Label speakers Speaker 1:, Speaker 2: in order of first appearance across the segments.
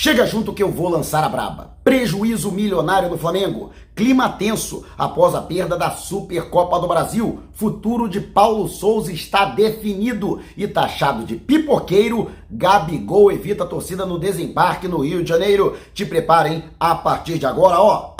Speaker 1: Chega junto que eu vou lançar a braba. Prejuízo milionário do Flamengo. Clima tenso após a perda da Supercopa do Brasil. Futuro de Paulo Souza está definido e taxado de pipoqueiro. Gabigol evita a torcida no desembarque no Rio de Janeiro. Te preparem a partir de agora, ó.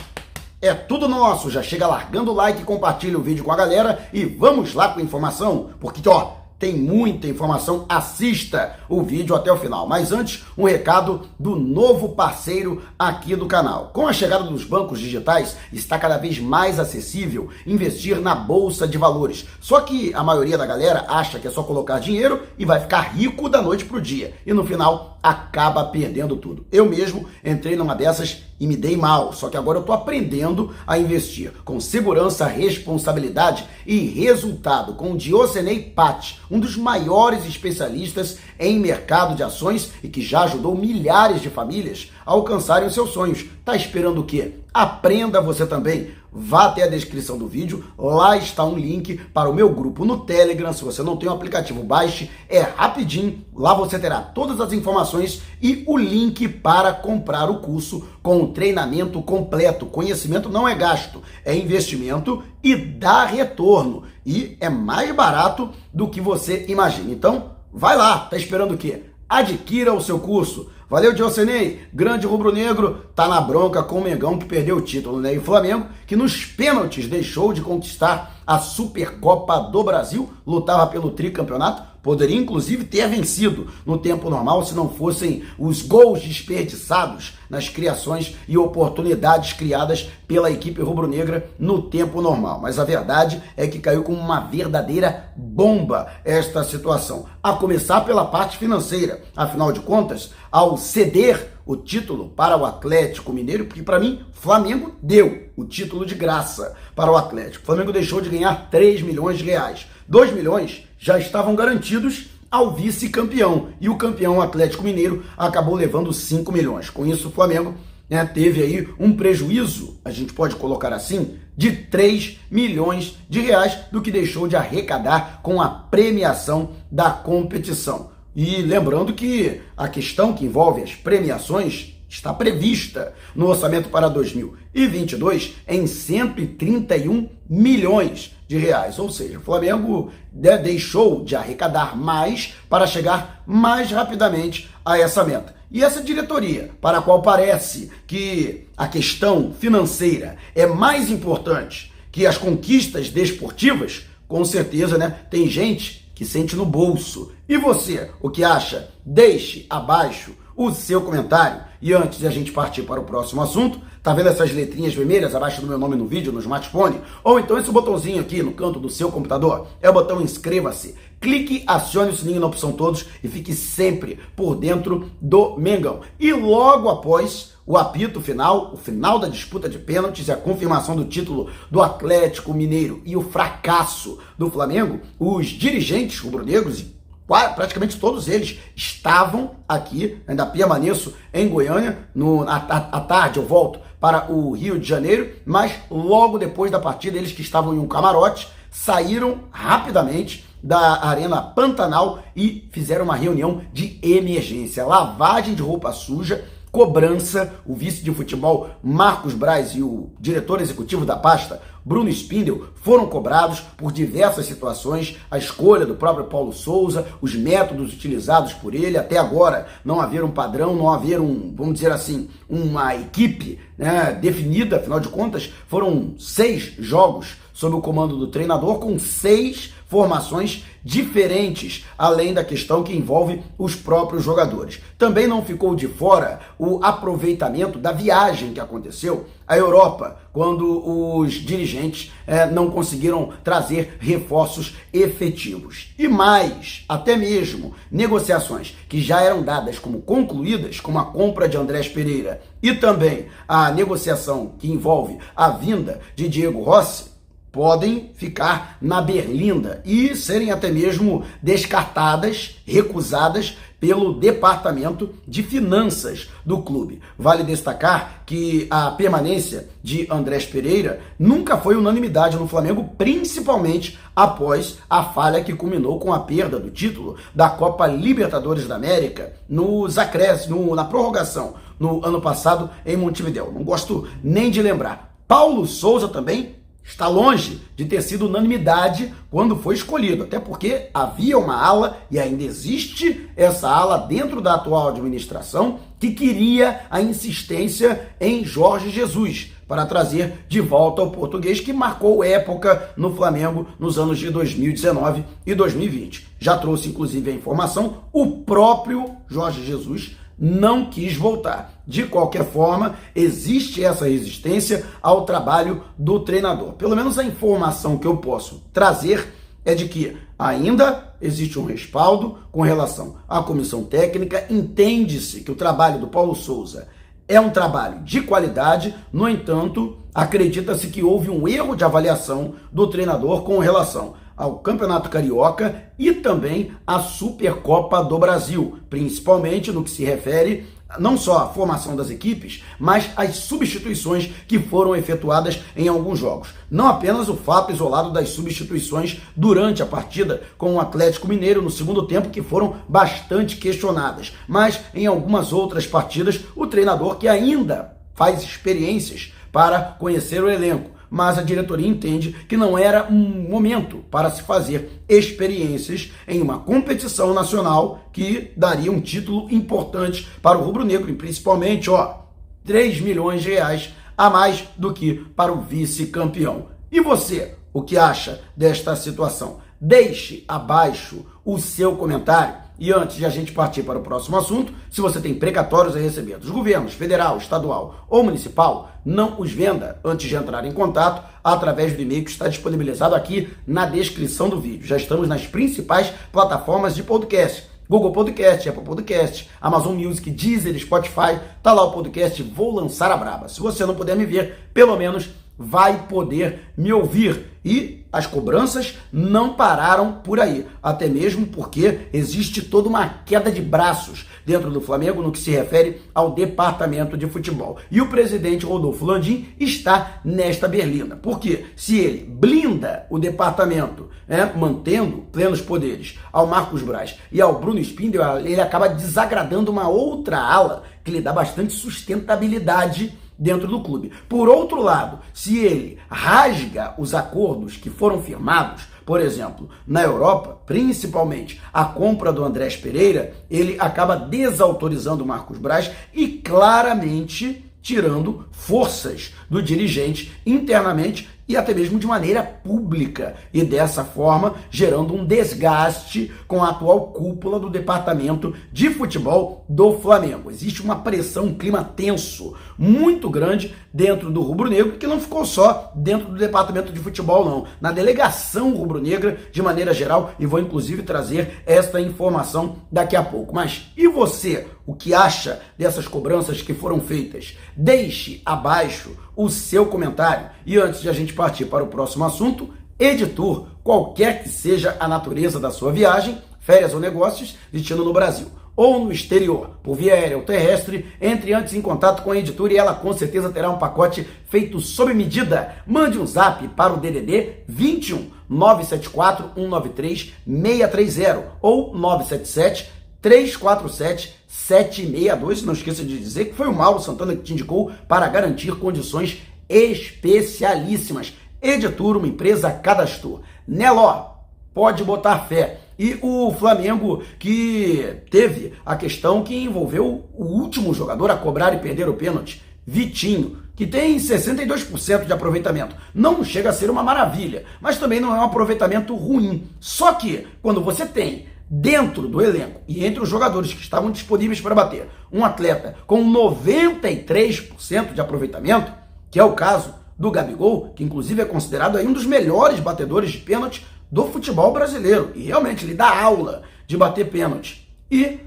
Speaker 1: É tudo nosso. Já chega largando o like, compartilha o vídeo com a galera e vamos lá com a informação, porque ó, tem muita informação, assista o vídeo até o final. Mas antes, um recado do novo parceiro aqui do canal. Com a chegada dos bancos digitais, está cada vez mais acessível investir na bolsa de valores. Só que a maioria da galera acha que é só colocar dinheiro e vai ficar rico da noite pro dia. E no final acaba perdendo tudo. Eu mesmo entrei numa dessas e me dei mal, só que agora eu estou aprendendo a investir com segurança, responsabilidade e resultado com o Diocenei Pat, um dos maiores especialistas em mercado de ações e que já ajudou milhares de famílias a alcançarem os seus sonhos. Tá esperando o quê? Aprenda você também. Vá até a descrição do vídeo, lá está um link para o meu grupo no Telegram. Se você não tem o aplicativo, baixe, é rapidinho. Lá você terá todas as informações e o link para comprar o curso com o treinamento completo. Conhecimento não é gasto, é investimento e dá retorno. E é mais barato do que você imagina. Então, vai lá, tá esperando o quê? Adquira o seu curso. Valeu, Diocenei. Grande rubro-negro tá na bronca com o Mengão que perdeu o título, né? E o Flamengo, que nos pênaltis deixou de conquistar a Supercopa do Brasil, lutava pelo tricampeonato, poderia inclusive ter vencido no tempo normal se não fossem os gols desperdiçados nas criações e oportunidades criadas pela equipe rubro-negra no tempo normal. Mas a verdade é que caiu como uma verdadeira bomba esta situação, a começar pela parte financeira. Afinal de contas, ao ceder o título para o Atlético Mineiro, porque para mim, Flamengo deu o título de graça para o Atlético. O Flamengo deixou de ganhar 3 milhões de reais. 2 milhões já estavam garantidos ao vice-campeão. E o campeão Atlético Mineiro acabou levando 5 milhões. Com isso, o Flamengo né, teve aí um prejuízo, a gente pode colocar assim, de 3 milhões de reais do que deixou de arrecadar com a premiação da competição. E lembrando que a questão que envolve as premiações está prevista no orçamento para 2022 em 131 milhões de reais. Ou seja, o Flamengo né, deixou de arrecadar mais para chegar mais rapidamente a essa meta. E essa diretoria, para a qual parece que a questão financeira é mais importante que as conquistas desportivas, com certeza, né, tem gente que sente no bolso. E você, o que acha? Deixe abaixo o seu comentário. E antes de a gente partir para o próximo assunto, tá vendo essas letrinhas vermelhas abaixo do meu nome no vídeo, no smartphone? Ou então esse botãozinho aqui no canto do seu computador? É o botão inscreva-se. Clique, acione o sininho na opção todos e fique sempre por dentro do Mengão. E logo após o apito final, o final da disputa de pênaltis e a confirmação do título do Atlético Mineiro e o fracasso do Flamengo, os dirigentes rubro-negros e praticamente todos eles estavam aqui, ainda permaneço em Goiânia, no, à, tarde eu volto para o Rio de Janeiro, mas logo depois da partida, eles que estavam em um camarote, saíram rapidamente da Arena Pantanal e fizeram uma reunião de emergência, lavagem de roupa suja, cobrança, o vice de futebol Marcos Braz e o diretor executivo da pasta, Bruno Spindel, foram cobrados por diversas situações, a escolha do próprio Paulo Souza, os métodos utilizados por ele, até agora não haver um padrão, não haver um, vamos dizer assim, uma equipe né, definida, afinal de contas, foram seis jogos sob o comando do treinador, com seis formações diferentes, além da questão que envolve os próprios jogadores. Também não ficou de fora o aproveitamento da viagem que aconteceu à Europa, quando os dirigentes eh, não conseguiram trazer reforços efetivos. E mais, até mesmo negociações que já eram dadas como concluídas, como a compra de Andrés Pereira e também a negociação que envolve a vinda de Diego Rossi, podem ficar na berlinda e serem até mesmo descartadas, recusadas pelo Departamento de Finanças do clube. Vale destacar que a permanência de Andrés Pereira nunca foi unanimidade no Flamengo, principalmente após a falha que culminou com a perda do título da Copa Libertadores da América nos acréscimos, na prorrogação no ano passado em Montevideo. Não gosto nem de lembrar. Paulo Souza também está longe de ter sido unanimidade quando foi escolhido, até porque havia uma ala e ainda existe essa ala dentro da atual administração que queria a insistência em Jorge Jesus para trazer de volta o português que marcou época no Flamengo nos anos de 2019 e 2020. Já trouxe inclusive a informação o próprio Jorge Jesus não quis voltar. De qualquer forma, existe essa resistência ao trabalho do treinador. Pelo menos a informação que eu posso trazer é de que ainda existe um respaldo com relação à comissão técnica. Entende-se que o trabalho do Paulo Souza é um trabalho de qualidade, no entanto, acredita-se que houve um erro de avaliação do treinador com relação ao Campeonato Carioca e também à Supercopa do Brasil, principalmente no que se refere não só à formação das equipes, mas às substituições que foram efetuadas em alguns jogos. Não apenas o fato isolado das substituições durante a partida com o Atlético Mineiro no segundo tempo, que foram bastante questionadas, mas em algumas outras partidas, o treinador que ainda faz experiências para conhecer o elenco mas a diretoria entende que não era um momento para se fazer experiências em uma competição nacional que daria um título importante para o rubro-negro, e principalmente, ó, 3 milhões de reais a mais do que para o vice-campeão. E você, o que acha desta situação? Deixe abaixo o seu comentário. E antes de a gente partir para o próximo assunto, se você tem precatórios a receber dos governos federal, estadual ou municipal, não os venda antes de entrar em contato através do e-mail que está disponibilizado aqui na descrição do vídeo. Já estamos nas principais plataformas de podcast. Google Podcast, Apple Podcast, Amazon Music, Deezer, Spotify, tá lá o podcast Vou Lançar a Braba. Se você não puder me ver, pelo menos vai poder me ouvir. E as cobranças não pararam por aí, até mesmo porque existe toda uma queda de braços dentro do Flamengo no que se refere ao departamento de futebol. E o presidente Rodolfo Landim está nesta berlina. Porque se ele blinda o departamento, né, mantendo plenos poderes ao Marcos Braz e ao Bruno Spindel, ele acaba desagradando uma outra ala que lhe dá bastante sustentabilidade dentro do clube. Por outro lado, se ele rasga os acordos que foram firmados, por exemplo, na Europa, principalmente a compra do Andrés Pereira, ele acaba desautorizando o Marcos Braz e claramente tirando forças do dirigente internamente e até mesmo de maneira pública, e dessa forma gerando um desgaste com a atual cúpula do departamento de futebol do Flamengo. Existe uma pressão, um clima tenso muito grande dentro do rubro-negro, que não ficou só dentro do departamento de futebol, não, na delegação rubro-negra de maneira geral, e vou inclusive trazer esta informação daqui a pouco. Mas e você? O que acha dessas cobranças que foram feitas? Deixe abaixo o seu comentário. E antes de a gente partir para o próximo assunto, editor, qualquer que seja a natureza da sua viagem, férias ou negócios, destino no Brasil ou no exterior, por via aérea ou terrestre, entre antes em contato com a editora e ela com certeza terá um pacote feito sob medida. Mande um zap para o DDD 21 974 193 630 ou 977 347 762. Não esqueça de dizer que foi o Mauro Santana que te indicou para garantir condições especialíssimas. Editura, uma empresa cadastrou. Neló, pode botar fé. E o Flamengo que teve a questão que envolveu o último jogador a cobrar e perder o pênalti, Vitinho, que tem 62% de aproveitamento. Não chega a ser uma maravilha, mas também não é um aproveitamento ruim. Só que quando você tem dentro do elenco e entre os jogadores que estavam disponíveis para bater, um atleta com 93% de aproveitamento, que é o caso do Gabigol, que inclusive é considerado aí um dos melhores batedores de pênalti do futebol brasileiro. E realmente ele dá aula de bater pênalti. E,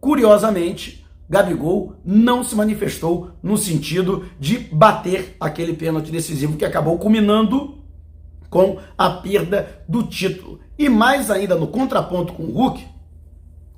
Speaker 1: curiosamente, Gabigol não se manifestou no sentido de bater aquele pênalti decisivo que acabou culminando com a perda do título. E mais ainda no contraponto com o Hulk,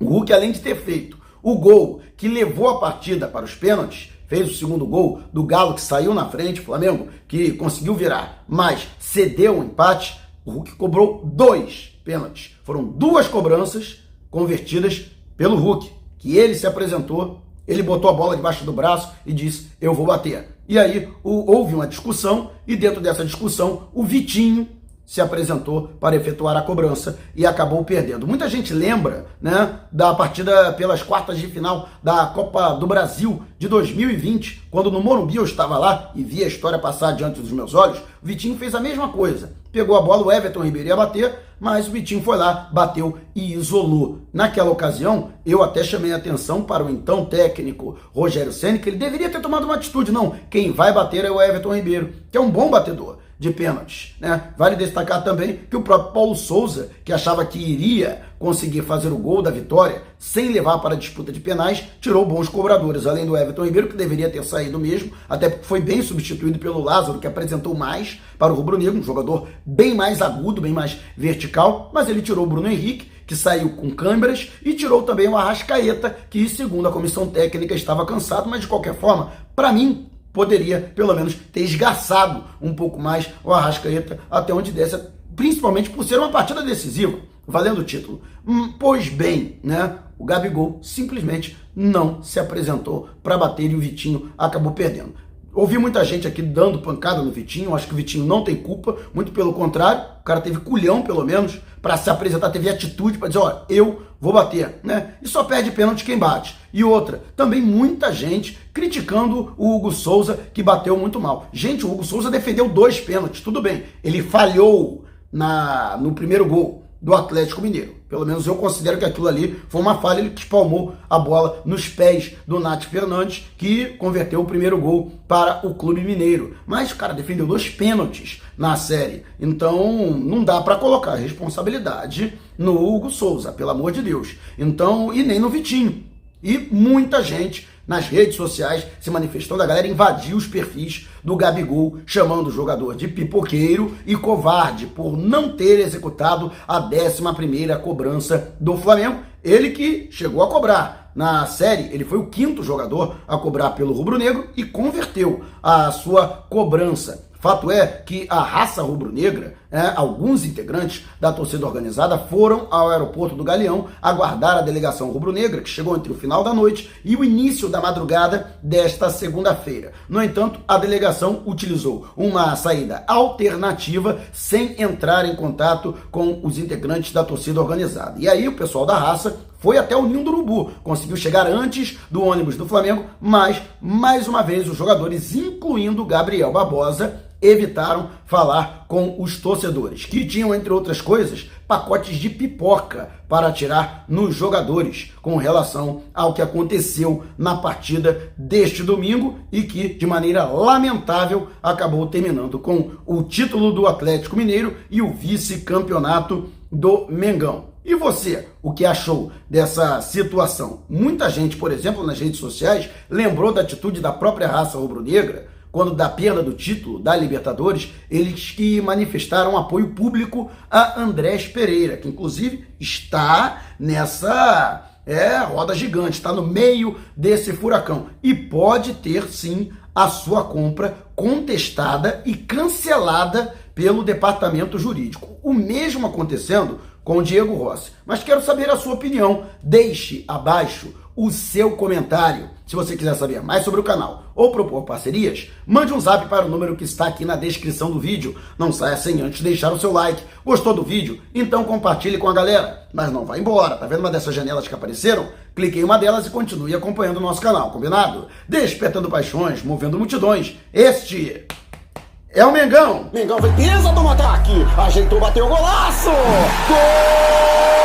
Speaker 1: o Hulk, além de ter feito o gol que levou a partida para os pênaltis, fez o segundo gol do Galo que saiu na frente, o Flamengo que conseguiu virar, mas cedeu o um empate, o Hulk cobrou dois pênaltis. Foram duas cobranças convertidas pelo Hulk, que ele se apresentou, ele botou a bola debaixo do braço e disse: Eu vou bater. E aí o, houve uma discussão, e dentro dessa discussão, o Vitinho se apresentou para efetuar a cobrança e acabou perdendo. Muita gente lembra né, da partida pelas quartas de final da Copa do Brasil de 2020, quando no Morumbi eu estava lá e vi a história passar diante dos meus olhos. O Vitinho fez a mesma coisa. Pegou a bola, o Everton Ribeiro ia bater, mas o Vitinho foi lá, bateu e isolou. Naquela ocasião, eu até chamei a atenção para o então técnico Rogério Senna, que ele deveria ter tomado uma atitude. Não, quem vai bater é o Everton Ribeiro, que é um bom batedor de pênaltis. Né? Vale destacar também que o próprio Paulo Souza, que achava que iria conseguir fazer o gol da vitória sem levar para a disputa de penais, tirou bons cobradores, além do Everton Ribeiro, que deveria ter saído mesmo, até porque foi bem substituído pelo Lázaro, que apresentou mais para o Rubro Negro, um jogador bem mais agudo, bem mais vertical, mas ele tirou o Bruno Henrique, que saiu com câmeras, e tirou também o Arrascaeta, que segundo a comissão técnica estava cansado, mas de qualquer forma, para mim, poderia, pelo menos, ter esgaçado um pouco mais o Arrascaeta até onde desse, principalmente por ser uma partida decisiva, valendo o título. Hum, pois bem, né? O Gabigol simplesmente não se apresentou para bater e o Vitinho acabou perdendo. Ouvi muita gente aqui dando pancada no Vitinho, acho que o Vitinho não tem culpa, muito pelo contrário, o cara teve culhão, pelo menos, para se apresentar, teve atitude para dizer, ó, eu vou bater, né? E só perde pênalti quem bate. E outra, também muita gente criticando o Hugo Souza, que bateu muito mal. Gente, o Hugo Souza defendeu dois pênaltis, tudo bem. Ele falhou na, no primeiro gol do Atlético Mineiro. Pelo menos eu considero que aquilo ali foi uma falha, ele espalmou a bola nos pés do Nath Fernandes, que converteu o primeiro gol para o Clube Mineiro. Mas o cara defendeu dois pênaltis na série. Então não dá para colocar responsabilidade no Hugo Souza, pelo amor de Deus. Então, e nem no Vitinho. E muita gente nas redes sociais se manifestando, a galera invadiu os perfis do Gabigol, chamando o jogador de pipoqueiro e covarde por não ter executado a 11ª cobrança do Flamengo. Ele que chegou a cobrar na série, ele foi o quinto jogador a cobrar pelo rubro-negro e converteu a sua cobrança. Fato é que a raça rubro-negra, é, alguns integrantes da torcida organizada foram ao aeroporto do Galeão aguardar a delegação rubro-negra, que chegou entre o final da noite e o início da madrugada desta segunda-feira. No entanto, a delegação utilizou uma saída alternativa sem entrar em contato com os integrantes da torcida organizada. E aí o pessoal da raça foi até o Ninho do Urubu, conseguiu chegar antes do ônibus do Flamengo, mas mais uma vez os jogadores, incluindo Gabriel Barbosa, evitaram falar com os torcedores, que tinham, entre outras coisas, pacotes de pipoca para atirar nos jogadores com relação ao que aconteceu na partida deste domingo e que, de maneira lamentável, acabou terminando com o título do Atlético Mineiro e o vice-campeonato do Mengão. E você, o que achou dessa situação? Muita gente, por exemplo, nas redes sociais, lembrou da atitude da própria raça rubro-negra quando da perda do título da Libertadores, eles que manifestaram apoio público a Andrés Pereira, que inclusive está nessa é, roda gigante, está no meio desse furacão e pode ter sim a sua compra contestada e cancelada pelo departamento jurídico. O mesmo acontecendo com o Diego Rossi. Mas quero saber a sua opinião. Deixe abaixo o seu comentário. Se você quiser saber mais sobre o canal ou propor parcerias, mande um zap para o número que está aqui na descrição do vídeo. Não saia sem antes deixar o seu like. Gostou do vídeo? Então compartilhe com a galera. Mas não vá embora. Tá vendo uma dessas janelas que apareceram? Clique em uma delas e continue acompanhando o nosso canal, combinado? Despertando paixões, movendo multidões. Este é o Mengão.
Speaker 2: Mengão vem pisa do ataque. Ajeitou, bateu golaço. Gol!